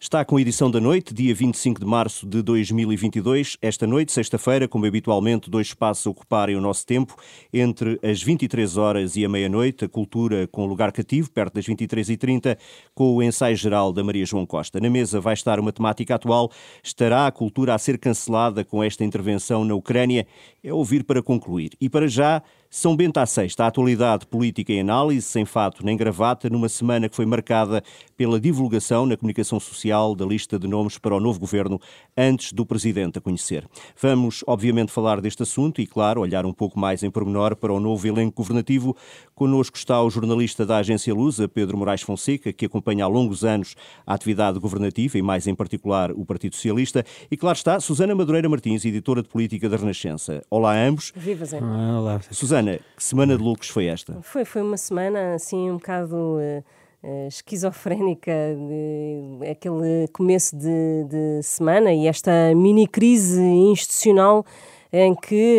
Está com a edição da noite, dia 25 de março de 2022. Esta noite, sexta-feira, como habitualmente, dois espaços ocuparem o nosso tempo. Entre as 23 horas e a meia-noite, a cultura com lugar cativo, perto das 23h30, com o ensaio geral da Maria João Costa. Na mesa vai estar uma temática atual. Estará a cultura a ser cancelada com esta intervenção na Ucrânia? É ouvir para concluir. E para já, são Bento à Sexta, a atualidade política em análise, sem fato nem gravata, numa semana que foi marcada pela divulgação na comunicação social da lista de nomes para o novo governo antes do Presidente a conhecer. Vamos, obviamente, falar deste assunto e, claro, olhar um pouco mais em pormenor para o novo elenco governativo. Connosco está o jornalista da agência Lusa, Pedro Moraes Fonseca, que acompanha há longos anos a atividade governativa e, mais em particular, o Partido Socialista. E, claro está, Susana Madureira Martins, editora de política da Renascença. Olá a ambos. Viva, Zé. Olá. Susana, Susana, que semana de lucros foi esta? Foi, foi uma semana assim um bocado uh, esquizofrénica, de, aquele começo de, de semana e esta mini crise institucional em que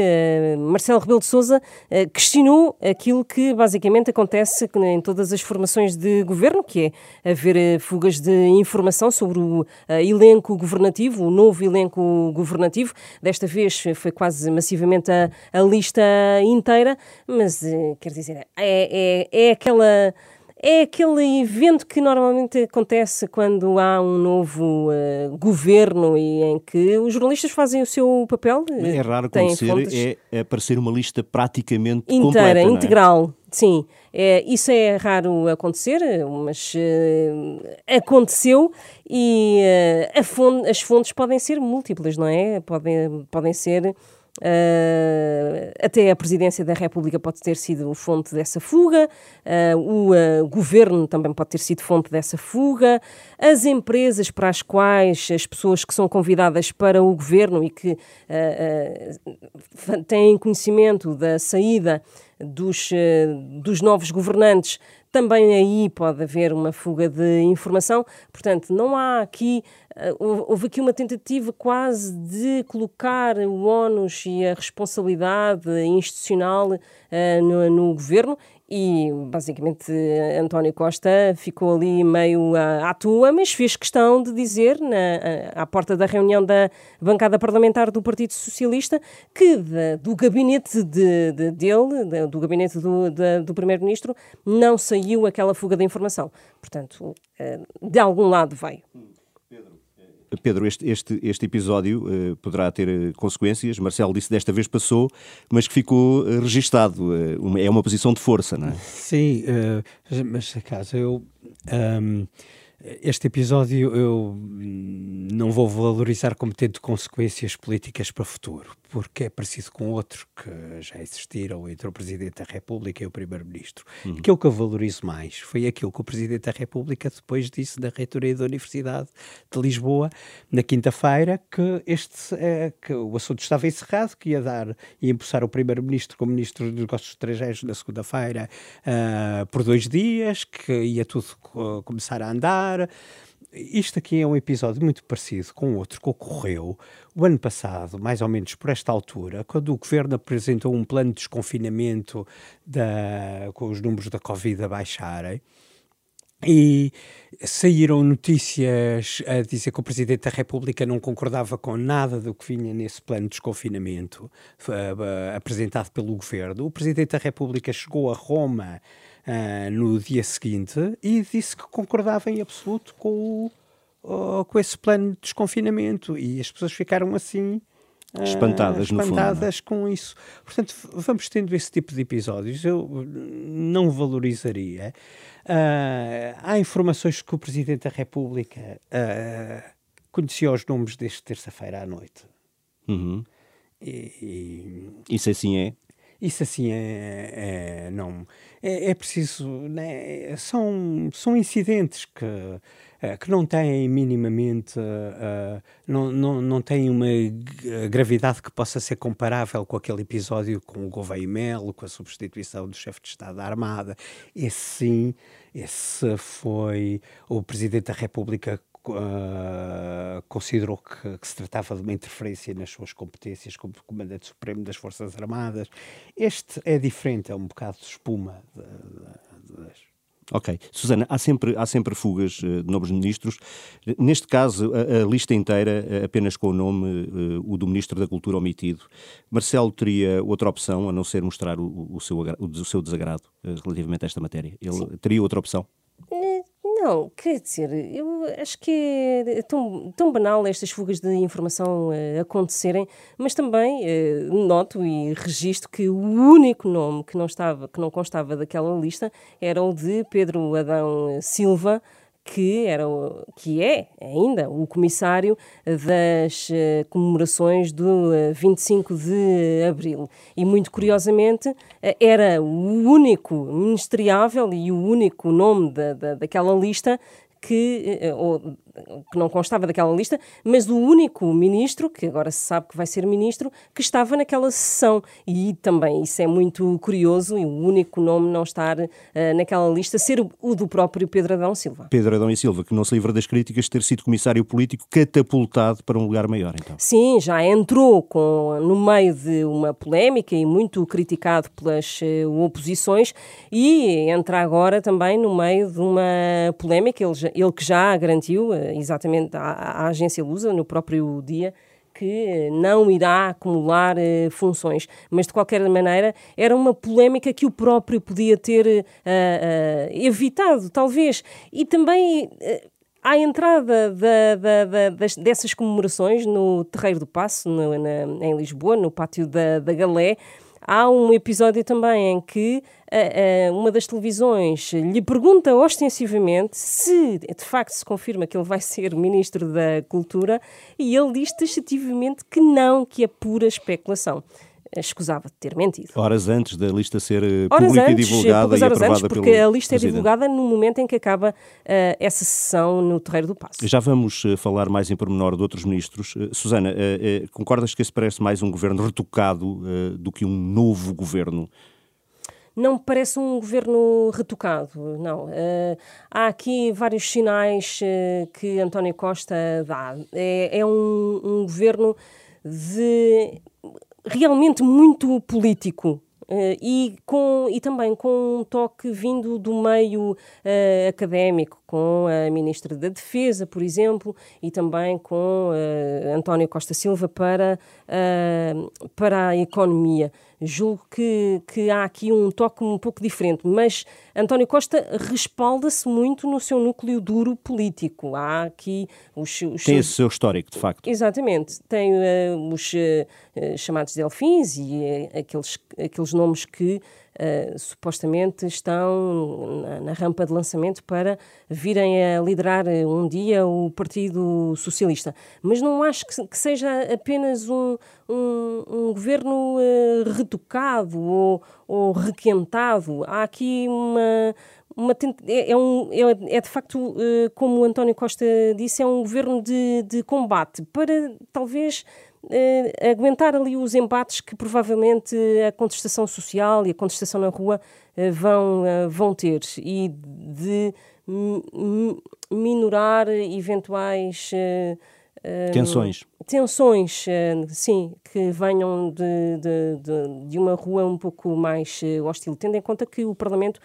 uh, Marcelo Rebelo de Sousa uh, questionou aquilo que basicamente acontece em todas as formações de governo, que é haver uh, fugas de informação sobre o elenco governativo, o novo elenco governativo. Desta vez foi quase massivamente a, a lista inteira, mas quer dizer, é, é, é aquela é aquele evento que normalmente acontece quando há um novo uh, governo e em que os jornalistas fazem o seu papel. É raro acontecer, é aparecer uma lista praticamente inteira, completa, é? integral. Sim, é, isso é raro acontecer, mas uh, aconteceu e uh, fonte, as fontes podem ser múltiplas, não é? Podem, podem ser Uh, até a presidência da República pode ter sido fonte dessa fuga, uh, o uh, governo também pode ter sido fonte dessa fuga, as empresas para as quais as pessoas que são convidadas para o governo e que têm conhecimento da saída dos, dos novos governantes também aí pode haver uma fuga de informação. Portanto, não há aqui, eh, houve aqui uma tentativa quase de colocar o ónus e a responsabilidade institucional uh, no, no governo e basicamente António Costa ficou ali meio à, à tua, mas fez questão de dizer na, à porta da reunião da bancada parlamentar do Partido Socialista que de, do gabinete de, de, dele, de, do gabinete do, do Primeiro-Ministro, não saiu aquela fuga de informação. Portanto, eh, de algum lado veio. Pedro, este, este, este episódio uh, poderá ter uh, consequências. Marcelo disse desta vez passou, mas que ficou uh, registado. É uma posição de força, não é? Sim, mas caso eu. Um, este episódio eu não vou valorizar como tendo consequências políticas para o futuro, porque é parecido com outro que já existiram entre o Presidente da República e o Primeiro-Ministro. Uhum. Aquilo que eu valorizo mais foi aquilo que o Presidente da República depois disse na reitoria da Universidade de Lisboa, na quinta-feira, que, este, é, que o assunto estava encerrado, que ia dar e impulsar o Primeiro-Ministro como Ministro dos Negócios Estrangeiros na segunda-feira uh, por dois dias, que ia tudo uh, começar a andar isto aqui é um episódio muito parecido com outro que ocorreu o ano passado, mais ou menos por esta altura, quando o governo apresentou um plano de desconfinamento da, com os números da Covid a baixarem. E saíram notícias a dizer que o Presidente da República não concordava com nada do que vinha nesse plano de desconfinamento uh, apresentado pelo governo. O Presidente da República chegou a Roma uh, no dia seguinte e disse que concordava em absoluto com, o, uh, com esse plano de desconfinamento. E as pessoas ficaram assim. Uh, espantadas, espantadas fundo, com isso. Portanto, vamos tendo esse tipo de episódios. Eu não valorizaria. Há informações que o Presidente da República conhecia os nomes desde terça-feira à noite. Uhum. E, e... Isso assim é? Isso assim é, é não é, é preciso né, são são incidentes que eh, que não têm minimamente uh, não, não, não têm uma gravidade que possa ser comparável com aquele episódio com o Gouveia Melo, com a substituição do chefe de Estado da Armada. Esse sim, esse foi o Presidente da República uh, considerou que, que, se tratava de uma interferência nas suas competências como Comandante Supremo das Forças Armadas. Este é diferente, é um bocado de espuma de, de, das Ok. Susana, há sempre, há sempre fugas de novos ministros. Neste caso, a, a lista inteira, apenas com o nome, o do Ministro da Cultura omitido. Marcelo teria outra opção, a não ser mostrar o, o, seu, o seu desagrado relativamente a esta matéria? Ele Sim. teria outra opção? Não, quer dizer, eu acho que é tão, tão banal estas fugas de informação uh, acontecerem, mas também uh, noto e registro que o único nome que não, estava, que não constava daquela lista era o de Pedro Adão Silva, que, era, que é ainda o comissário das uh, comemorações do uh, 25 de Abril. E, muito curiosamente, uh, era o único ministeriável e o único nome da, da, daquela lista que, ou, que não constava daquela lista, mas o único ministro, que agora se sabe que vai ser ministro, que estava naquela sessão. E também isso é muito curioso, e o único nome não estar uh, naquela lista ser o, o, do próprio Pedro Adão Silva. Pedro Adão e Silva, que não se livra das críticas de ter sido comissário político catapultado para um lugar maior, então. Sim, já entrou com, no meio de uma polémica e muito criticado pelas uh, oposições e entra agora também no meio de uma polémica, ele, ele que já garantiu, exatamente à, à agência Lusa no próprio dia que não irá acumular uh, funções. Mas, de qualquer maneira, era uma polémica que o próprio podia ter uh, uh, evitado, talvez. E também. À entrada da, da, da, das, dessas comemorações no Terreiro do Passo, no, na, em Lisboa, no pátio da, da Galé, há um episódio também em que uh, uh, uma das televisões lhe pergunta ostensivamente se de facto se confirma que ele vai ser Ministro da Cultura e ele diz taxativamente que não, que é pura especulação escusava de ter mentido. Horas antes da lista ser eh, pública antes, e divulgada e aprovada antes, porque a lista é divulgada no momento em que acaba uh, essa sessão no Terreiro do Passo. Já vamos uh, falar mais em pormenor de outros ministros. Uh, Susana, concordas que esse parece mais um governo retocado do que um novo governo? não me parece um governo retocado, não. Uh, há aqui vários sinais uh, que António Costa dá. É, é um, um, governo de realmente muito político. Uh, e, com, e também com um toque vindo do meio uh, académico, com a Ministra da Defesa, por exemplo, e também com uh, António Costa Silva para, para a economia. Julgo que, que há aqui um toque um pouco diferente, mas António Costa respalda-se muito no seu núcleo duro político. Há aqui os. os Tem esse seu histórico, de facto. Exatamente. Tem uh, os uh, chamados delfins e uh, aqueles, aqueles nomes que uh, supostamente estão na, na, rampa de lançamento para virem a liderar eh, um dia o Partido Socialista. Mas não acho que, que seja apenas um, um, um governo uh, retocado ou, ou requentado. Há aqui uma uma é, é, um, é, é, de facto, como o António Costa disse, é um governo de, de combate para talvez eh, aguentar ali os embates que provavelmente a contestação social e a contestação na rua eh, vão, eh, vão ter e de minorar eventuais tensões. Tensões, sim, que venham de, de, de, de uma rua um pouco mais hostil, tendo em conta que o Parlamento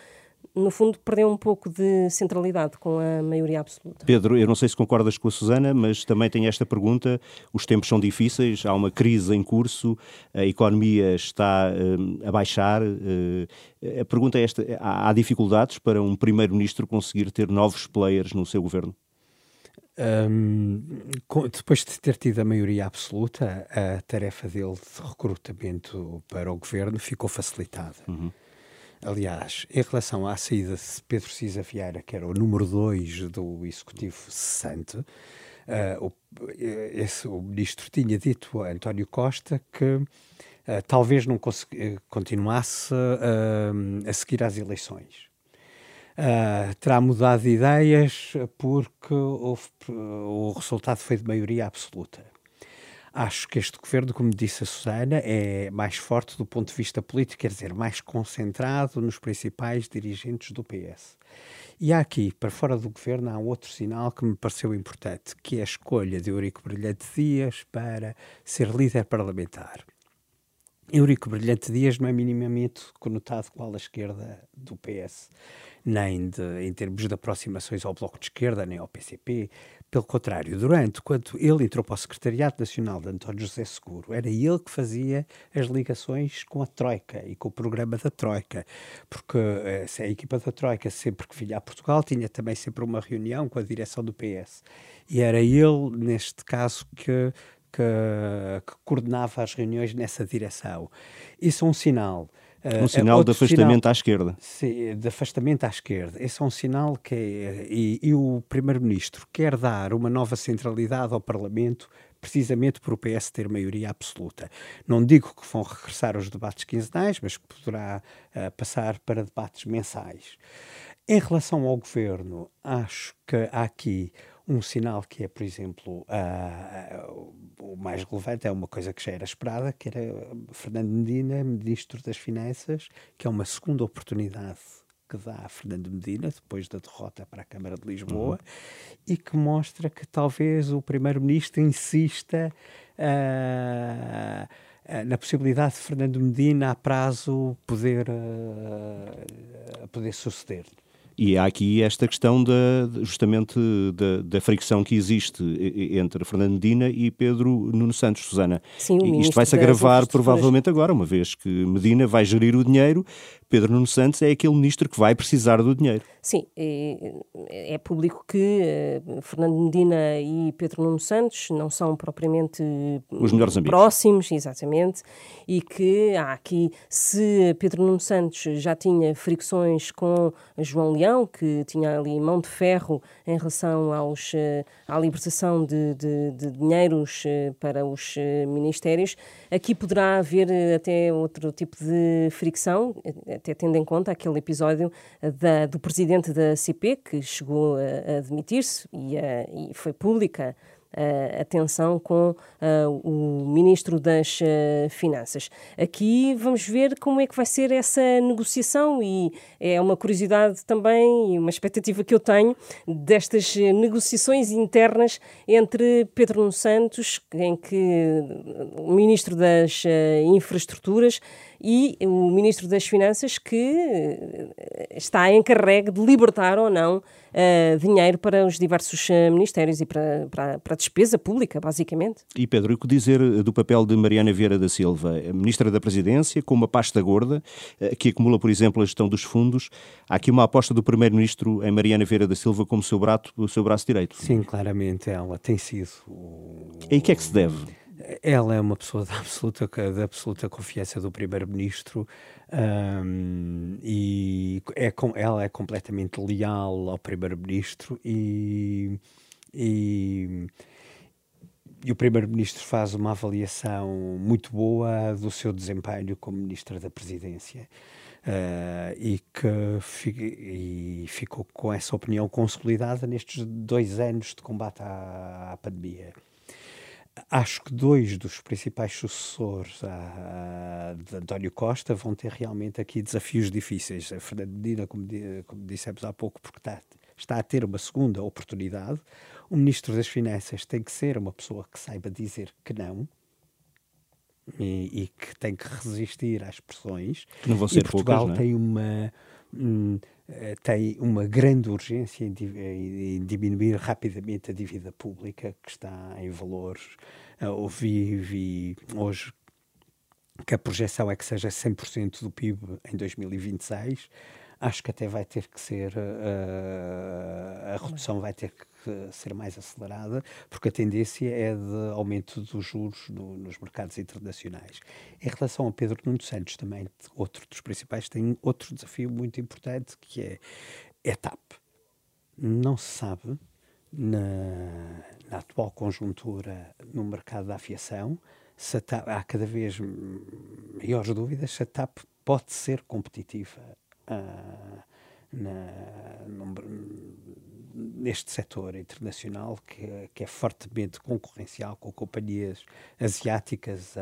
no fundo, perdeu um pouco de centralidade com a maioria absoluta. Pedro, eu não sei se concordas com a Susana, mas também tenho esta pergunta. Os tempos são difíceis, há uma crise em curso, a economia está uh, a baixar. Uh, a pergunta é esta: há, há dificuldades para um primeiro-ministro conseguir ter novos players no seu governo? Um, depois de ter tido a maioria absoluta, a tarefa dele de recrutamento para o governo ficou facilitada. Uhum. Aliás, em relação à saída de Pedro Cisa Vieira, que era o número 2 do Executivo cessante, uh, o, esse, o ministro tinha dito a António Costa que uh, talvez não continuasse uh, a seguir às eleições. terá mudado de ideias porque houve, o resultado foi de maioria absoluta. Acho que este governo, como disse a Susana, é mais forte do ponto de vista político, quer dizer, mais concentrado nos principais dirigentes do PS. E há aqui, para fora do governo, há outro sinal que me pareceu importante, que é a escolha de Eurico Brilhante Dias para ser líder parlamentar. Eurico Brilhante Dias não é minimamente conotado com a esquerda do PS nem de, em termos de aproximações ao Bloco de Esquerda, nem ao PCP. Pelo contrário, durante, quando ele entrou para o Secretariado Nacional de António José Seguro, era ele que fazia as ligações com a Troika e com o programa da Troika, porque eh, a equipa da Troika, sempre que vinha a Portugal, tinha também sempre uma reunião com a direção do PS. E era ele, neste caso, que que, que, coordenava as reuniões nessa direção. Isso é um sinal. Eh, um sinal é de afastamento sinal, à esquerda. Sim, de afastamento à esquerda. Esse é um sinal que é, e, e o Primeiro-Ministro quer dar uma nova centralidade ao Parlamento precisamente por o PS ter maioria absoluta. Não digo que vão regressar aos debates quinzenais, mas que poderá uh, passar para debates mensais. Em relação ao governo, acho que há aqui um sinal que é, por exemplo, uh, uh, o mais relevante é uma coisa que já era esperada, que era Fernando Medina, Ministro das Finanças, que é uma segunda oportunidade que dá a Fernando Medina, depois da derrota para a Câmara de Lisboa, uhum. e que mostra que talvez o Primeiro-Ministro insista uh, na possibilidade de Fernando Medina, a prazo, poder, uh, poder suceder. E há aqui esta questão da, justamente da, da, fricção que existe entre Fernando Medina e Pedro Nuno Santos, Susana. Sim, e isto vai-se agravar provavelmente agora, uma vez que Medina vai gerir o dinheiro, Pedro Nuno Santos é aquele ministro que vai precisar do dinheiro. Sim, é, público que uh, Fernando Medina e Pedro Nuno Santos não são propriamente os melhores amigos. próximos, exatamente, e que há aqui, se Pedro Nuno Santos já tinha fricções com João Leão, que tinha ali mão de ferro em relação aos, uh, à libertação de, de, de dinheiros uh, para os ministérios, aqui poderá haver até outro tipo de fricção, até tendo em conta aquele episódio da, do presidente da CP, que chegou a, a admitir-se e, e foi pública atenção com uh, o Ministro das uh, Finanças. Aqui vamos ver como é que vai ser essa negociação e é uma curiosidade também e uma expectativa que eu tenho destas negociações internas entre Pedro Nuno Santos, em que o Ministro das Infraestruturas e o Ministro das Finanças que está encarregue de libertar ou não uh, dinheiro para os diversos uh, ministérios e para, para, para, a despesa pública, basicamente. E Pedro, o que dizer eh, do papel de Mariana Vieira da Silva, Ministra da Presidência, com uma pasta gorda, uh, que acumula, por exemplo, a gestão dos fundos. Há aqui uma aposta do Primeiro-Ministro em Mariana Vieira da Silva como seu, brato, o seu braço direito. Sim, claramente ela tem sido. E o que é que se deve? Ela é uma pessoa de absoluta, de absoluta confiança do Primeiro-Ministro um, e é, ela é completamente leal ao Primeiro-Ministro e, e, e, o Primeiro-Ministro faz uma avaliação muito boa do seu desempenho como Ministra da Presidência. Uh, e que e ficou com essa opinião consolidada nestes dois anos de combate à, à pandemia acho que dois dos principais sucessores a, de António Costa vão ter realmente aqui desafios difíceis. A Fernando Medina, como, como dissemos há pouco, porque está, está a ter uma segunda oportunidade. O Ministro das Finanças tem que ser uma pessoa que saiba dizer que não. E, e que tem que resistir às pressões. Que não vão ser e Portugal poucas, não é? tem uma hum, tem uma grande urgência em, em, diminuir rapidamente a dívida pública que está em valores. Uh, ouvi, vi hoje que a projeção é que seja 100% do PIB em 2026 acho que até vai ter que ser, a redução vai ter que ser mais acelerada, porque a tendência é de aumento dos juros no, nos mercados internacionais. Em relação a Pedro Nuno Santos, também, outro dos principais, tem outro desafio muito importante, que é a TAP. Não se sabe, na, na atual conjuntura no mercado da aviação, TAP, há cada vez maiores dúvidas se a TAP pode ser competitiva uh, na, num, neste setor internacional que, que, é fortemente concorrencial com companhias asiáticas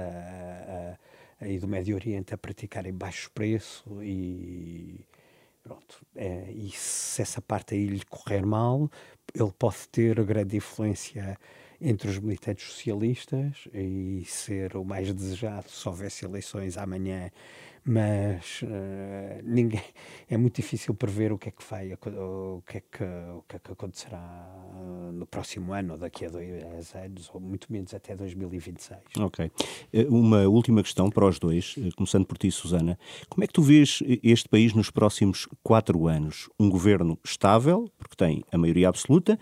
e do Médio Oriente a praticarem baixo preço e pronto é, e se essa parte aí lhe correr mal ele pode ter grande influência entre os militantes socialistas e ser o mais desejado se houvesse eleições amanhã mas uh, ninguém é muito difícil prever o que é que vai o que é que, o que, é que acontecerá no próximo ano ou daqui a dois anos ou muito menos até 2026 ok. Eh, uma última questão para os dois eh, começando por ti Susana. Como é que tu vês este país nos próximos quatro anos? Um governo estável porque tem a maioria absoluta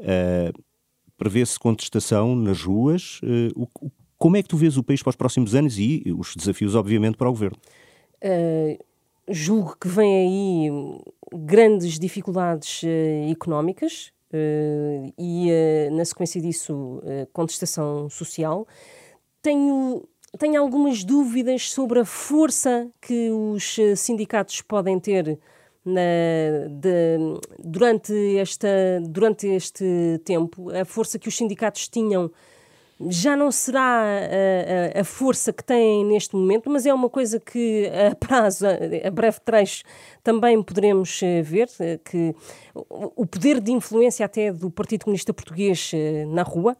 uh, prevê-se contestação nas ruas uh, o, como é que tu vês o país para os próximos anos e os desafios, obviamente, para o governo? Uh, julgo que vem aí grandes dificuldades uh, económicas uh, e, na sequência disso, contestação social. Tenho, tenho algumas dúvidas sobre a força que os sindicatos podem ter na, de, durante, esta, durante este tempo, a força que os sindicatos tinham já não será a, a, a, força que têm neste momento, mas é uma coisa que a prazo, a, breve trecho, também poderemos eh, ver, eh, que o poder de influência até do Partido Comunista Português eh, na rua,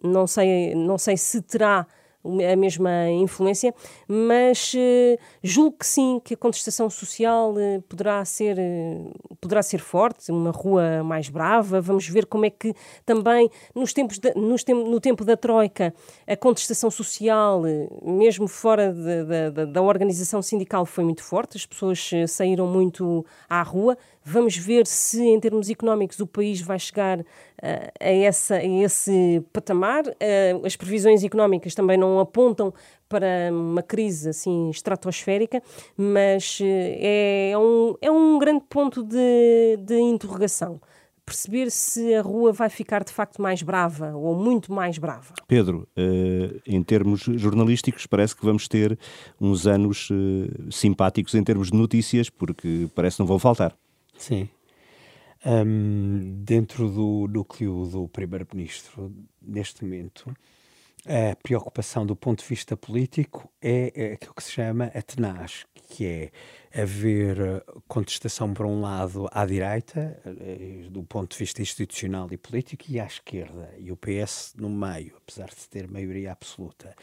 não sei, não sei se terá a mesma influência, mas uh, julgo que sim, que a contestação social uh, poderá, ser, uh, poderá ser forte, uma rua mais brava. Vamos ver como é que também nos tempos de, nos tem, no tempo da Troika a contestação social, mesmo fora de, de, da organização sindical, foi muito forte, as pessoas saíram muito à rua. Vamos ver se, em termos económicos, o país vai chegar a, essa, a esse patamar. As previsões económicas também não apontam para uma crise assim estratosférica, mas uh, é, um, é um grande ponto de, de interrogação perceber se a rua vai ficar de facto mais brava ou muito mais brava. Pedro, em termos jornalísticos, parece que vamos ter uns anos simpáticos em termos de notícias, porque parece que não vão faltar. Sim. Um, dentro do núcleo do Primeiro-Ministro, neste momento, a preocupação do ponto de vista político é, é aquilo que se chama a tenaz, que é haver eh, contestação, por um lado, à direita, eh, do ponto de vista institucional e político, e à esquerda, e o PS no meio, apesar de ter maioria absoluta.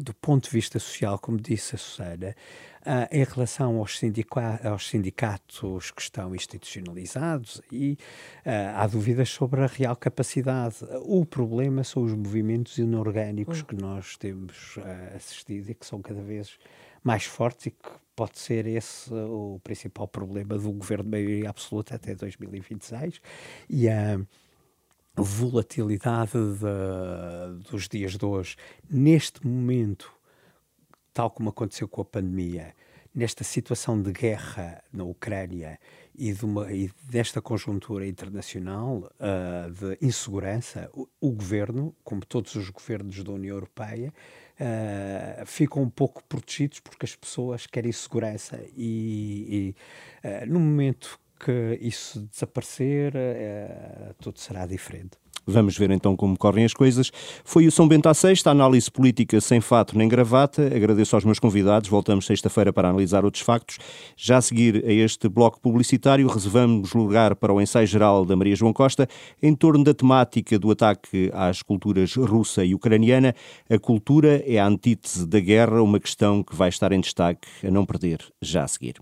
Do ponto de vista social, como disse a Susana, uh, em relação aos, sindica aos, sindicatos que estão institucionalizados, e uh, há dúvidas sobre a real capacidade. O problema são os movimentos inorgânicos hum. que nós temos uh, assistido e que são cada vez mais fortes e que pode ser esse o principal problema do governo de maioria absoluta até 2026 e a volatilidade de, dos dias de hoje. Neste momento tal como aconteceu com a pandemia nesta situação de guerra na Ucrânia e, de uma, e desta conjuntura internacional uh, de insegurança, o, o, governo, como todos os governos da União Europeia, uh, ficam um pouco protegidos porque as pessoas querem segurança e, e uh, no momento que isso desaparecer, uh, tudo será diferente. Vamos ver então como correm as coisas. Foi o São Bento à Sexta, análise política sem fato nem gravata. Agradeço aos meus convidados. Voltamos sexta-feira para analisar outros factos. Já a seguir a este bloco publicitário, reservamos lugar para o ensaio geral da Maria João Costa em torno da temática do ataque às culturas russa e ucraniana. A cultura é a antítese da guerra, uma questão que vai estar em destaque a não perder já a seguir.